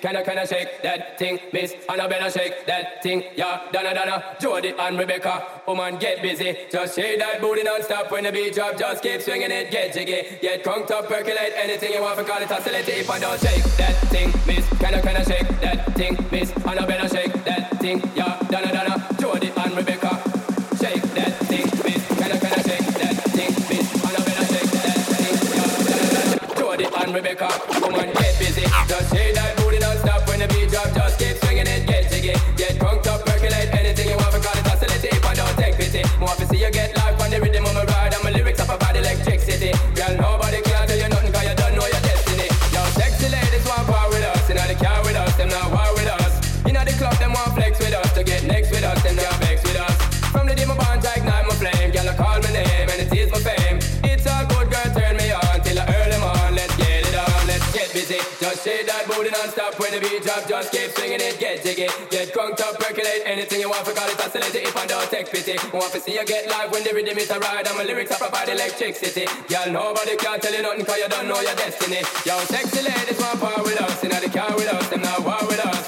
Can I, can I shake that thing? Miss Annabella shake that thing. Yeah, Donna, Donna, Jody and Rebecca. Woman, get busy. Just shake that booty non-stop when the beat drop. Just keep swinging it, get jiggy. Get conked up, percolate anything you want for call it oscillator. If I don't shake that thing, miss. Can I, can I shake that thing? Miss Annabella shake that thing. Yeah, Donna, Donna, Jody and Rebecca. When the beat drop, just keep swinging it, get jiggy. Get crunked up, percolate anything you want, for call it oscillator if I don't take pity. Want to see you get live when the rhythm is a ride, and my lyrics are provide electricity. Y'all nobody can tell you nothing, cause you don't know your destiny. Yo, sexy ladies want power with us, and now the car with us, them now war with us.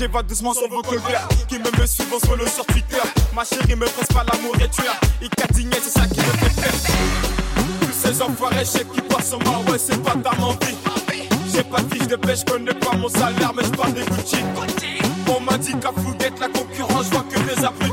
j'évade doucement sur vos colères Qui me me suivent, on solo sur Twitter. Ma chérie me presse pas l'amour et tu as. Icadigné, c'est ça qui me fait faire. Tous ces enfoirés, je qui passent en moi, ouais, c'est pas ta mentie. J'ai pas de fiche de pêche, connais pas mon salaire, mais je parle des Gucci. On m'a dit qu'à d'être la concurrence, je vois que des abris.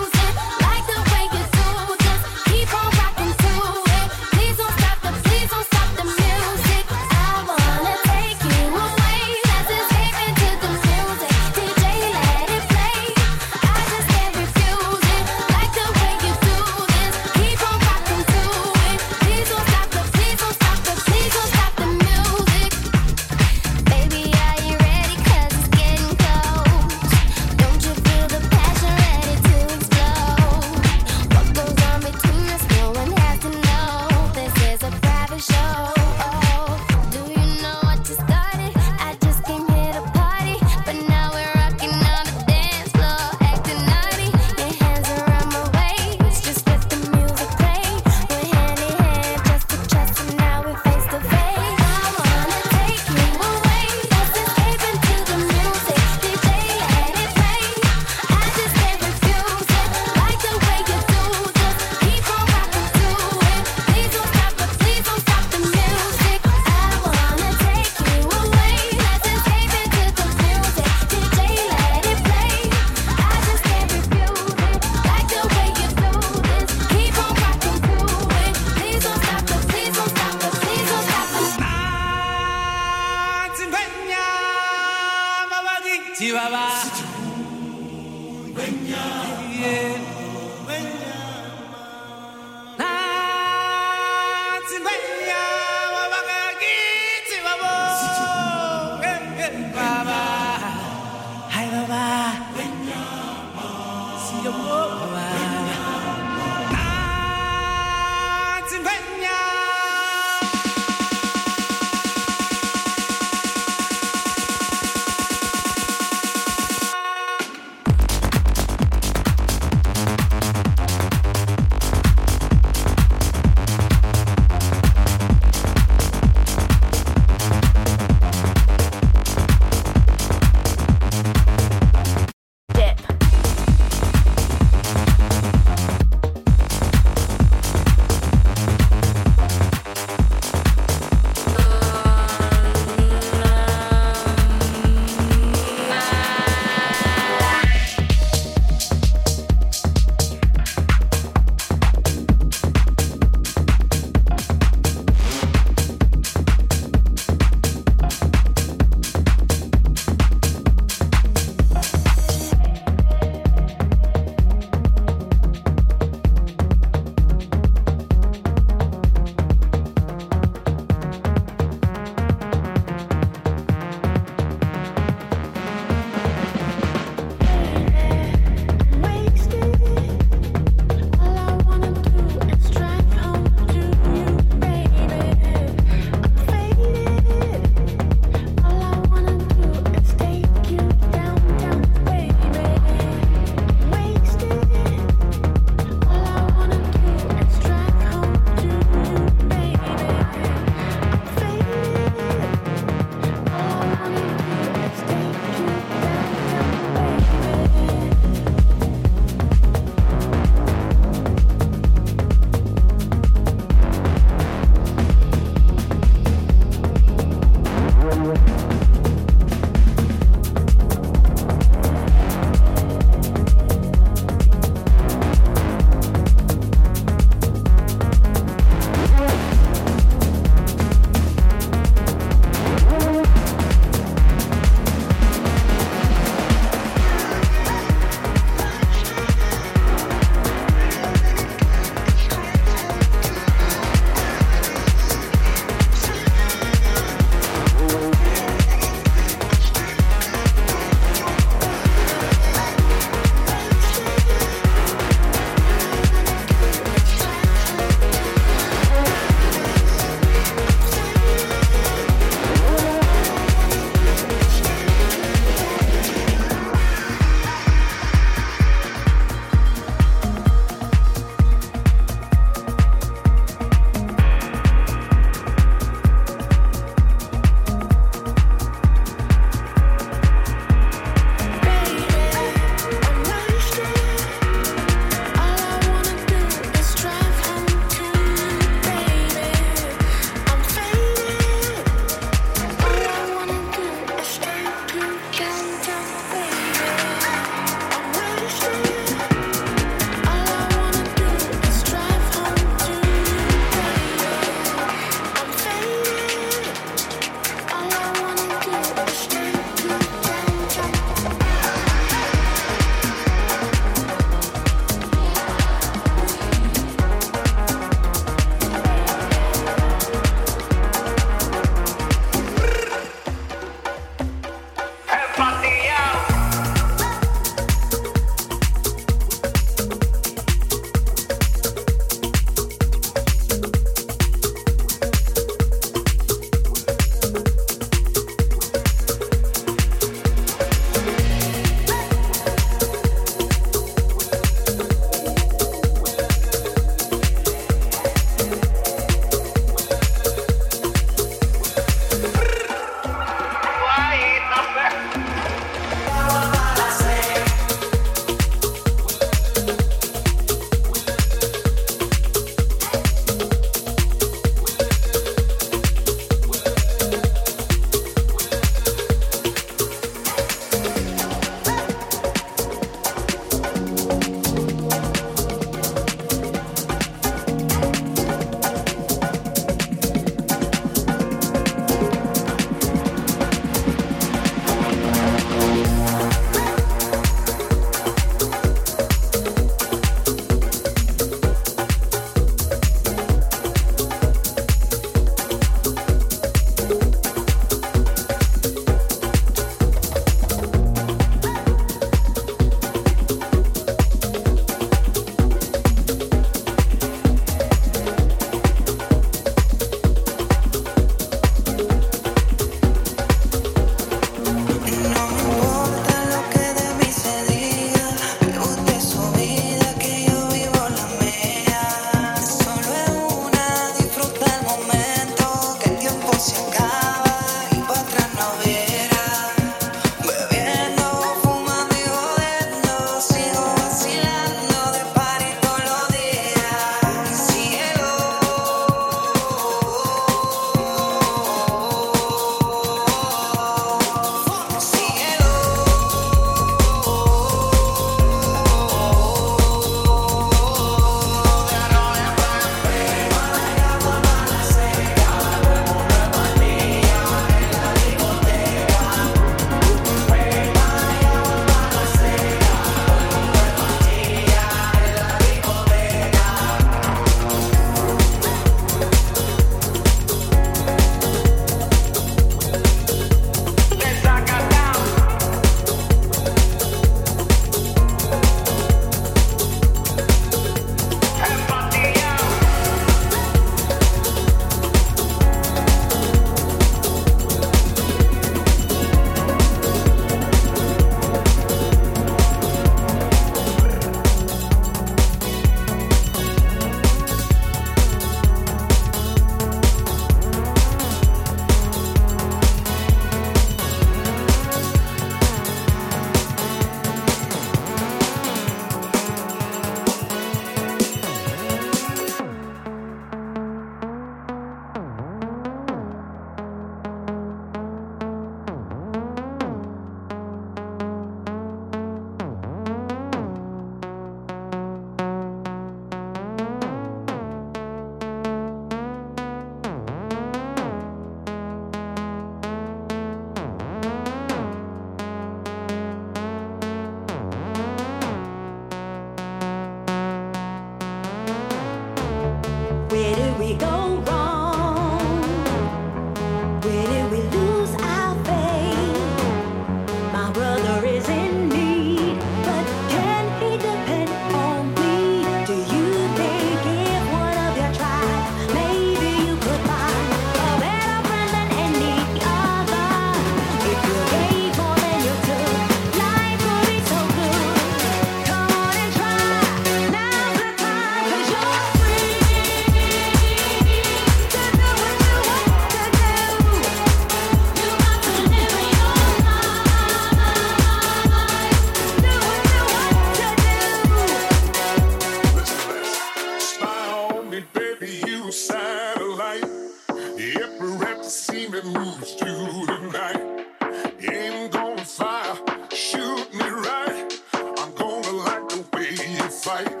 fight.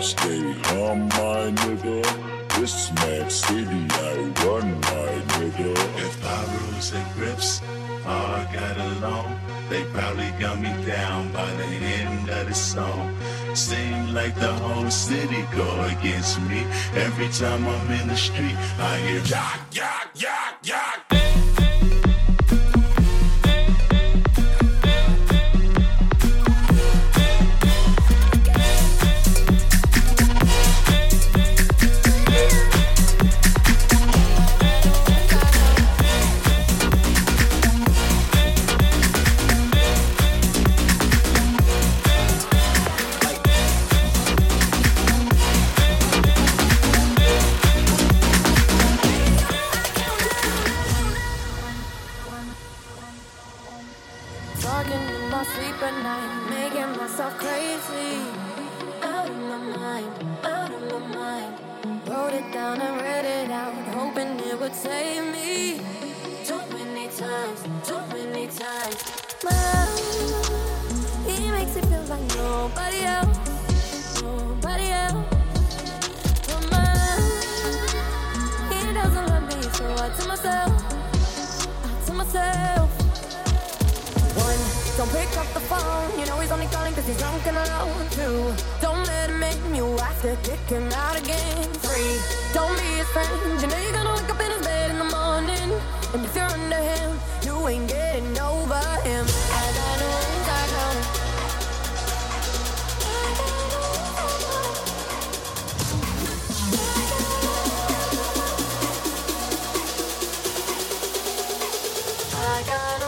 Stay baby. My nigga. This mad city, I run my nigga. If I rules and grips all got along, they probably got me down by the end of the song. Seem like the whole city go against me. Every time I'm in the street, I hear, yeah, yeah, yeah. I got a.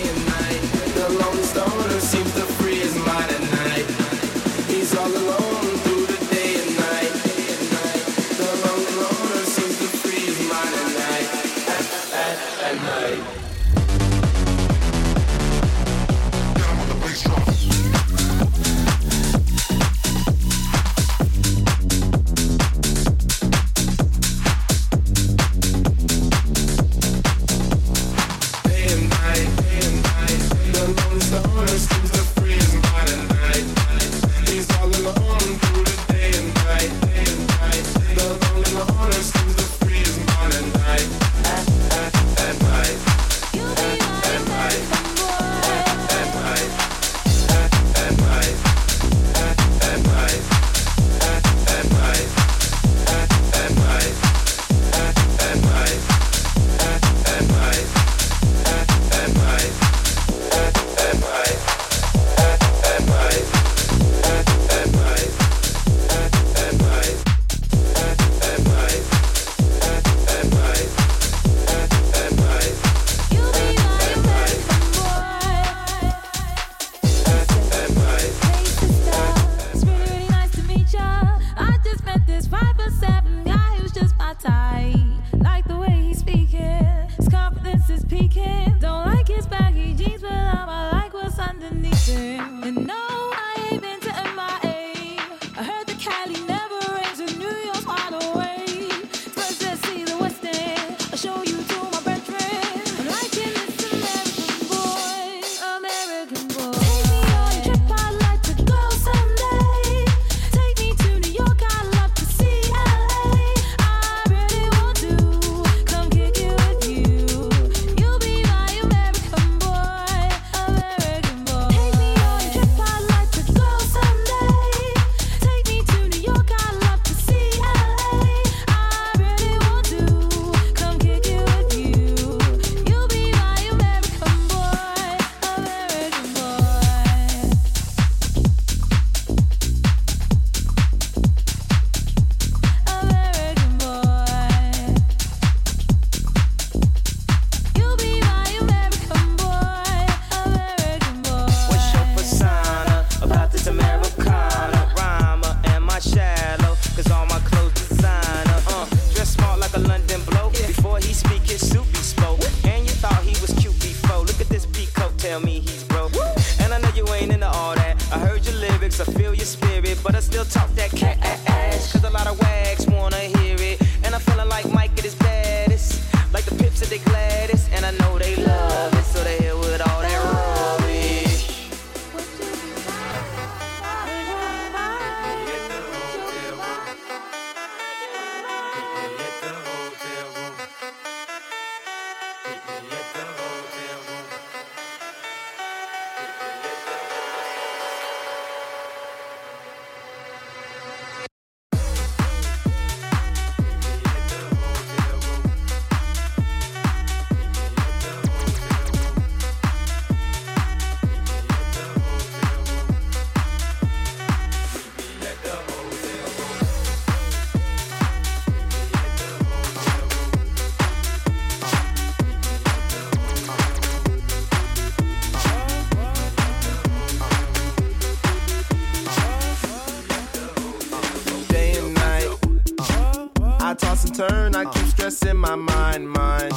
turn, I keep stressing my mind, mind.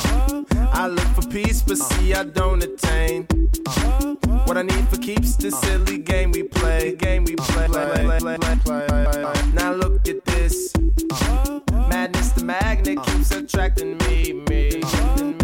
I look for peace, but see, I don't attain. What I need for keeps this silly game we play, game we play. play, play, play now look at this. Madness, the magnet keeps attracting me, me.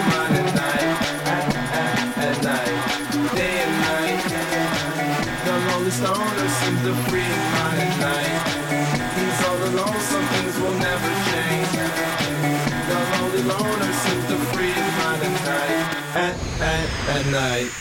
night.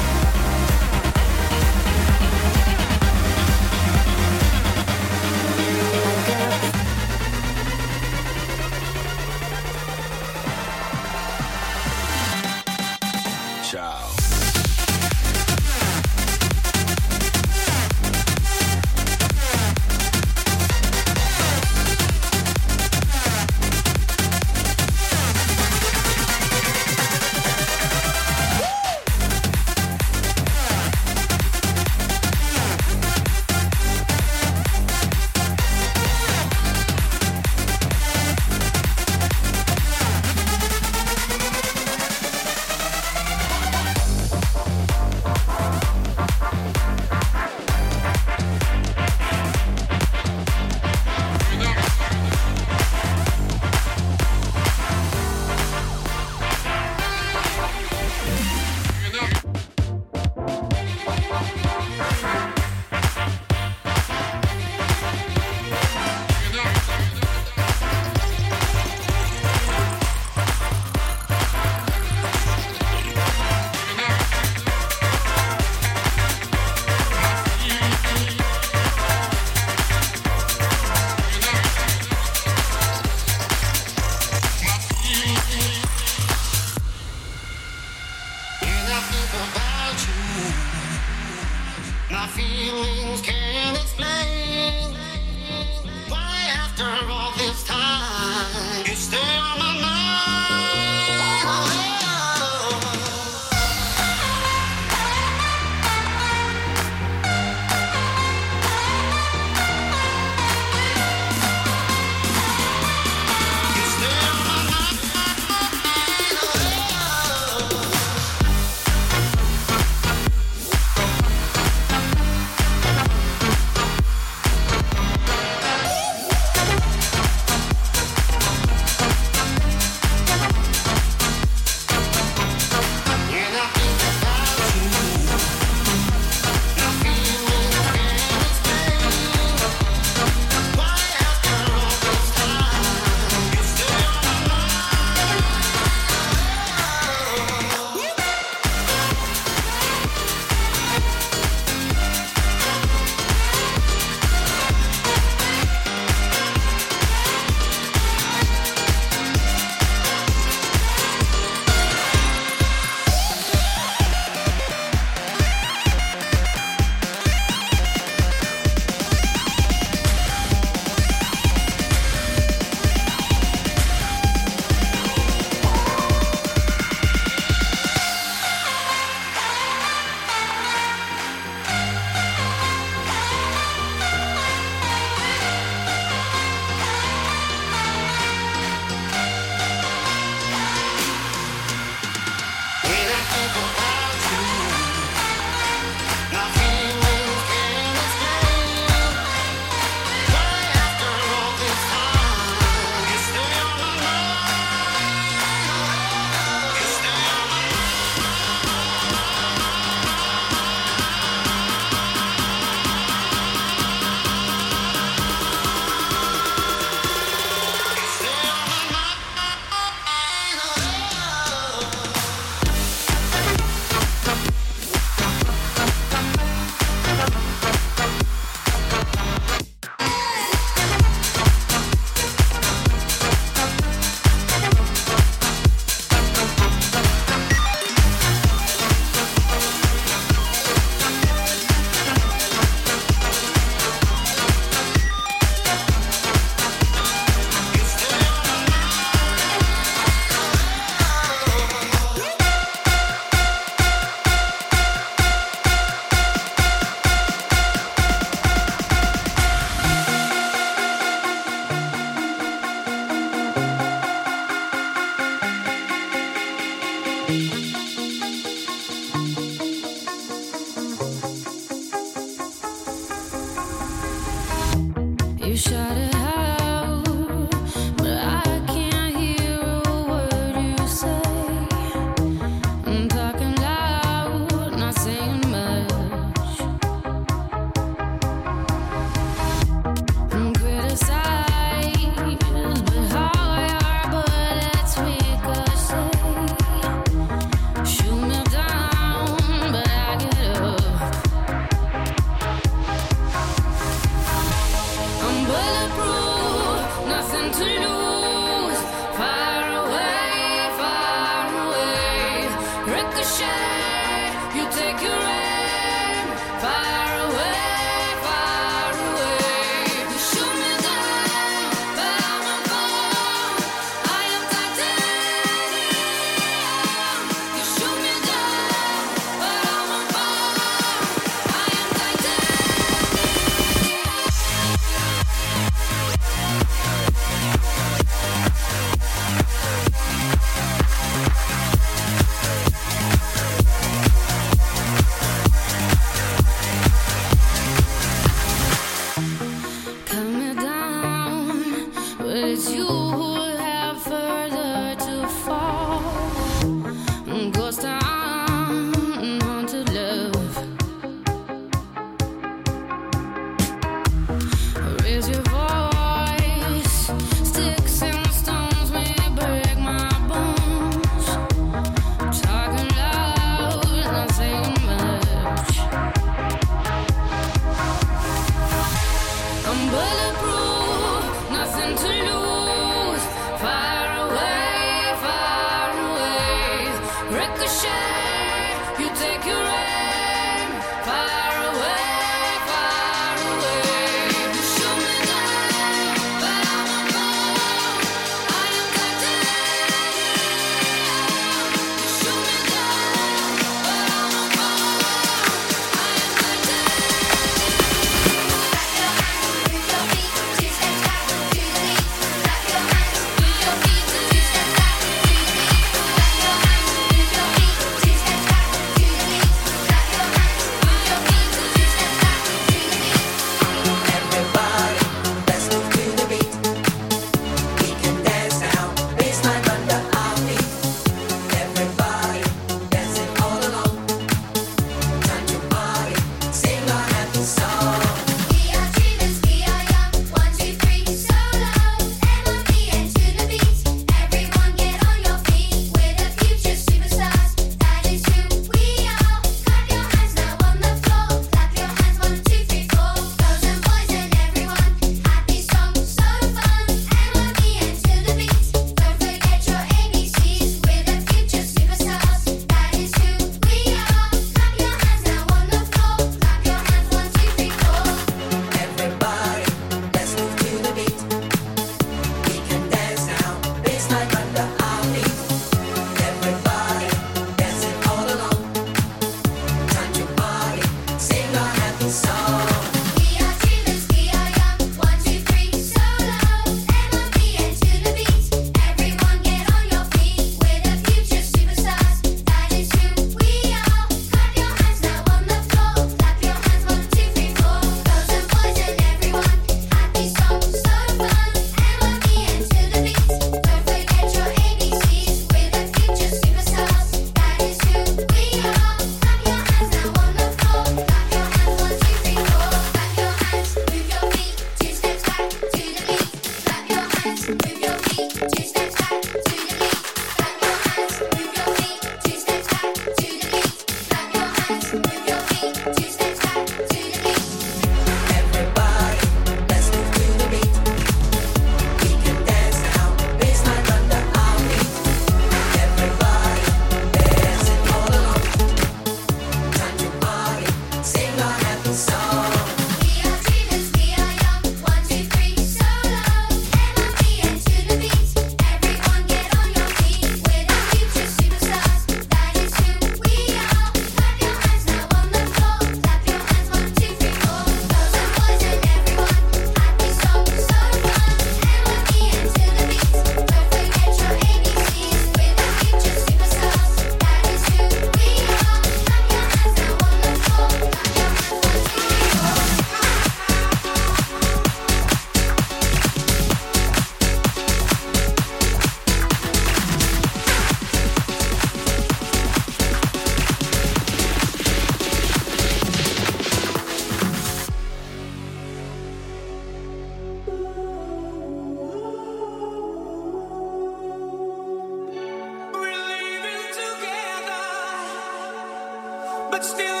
still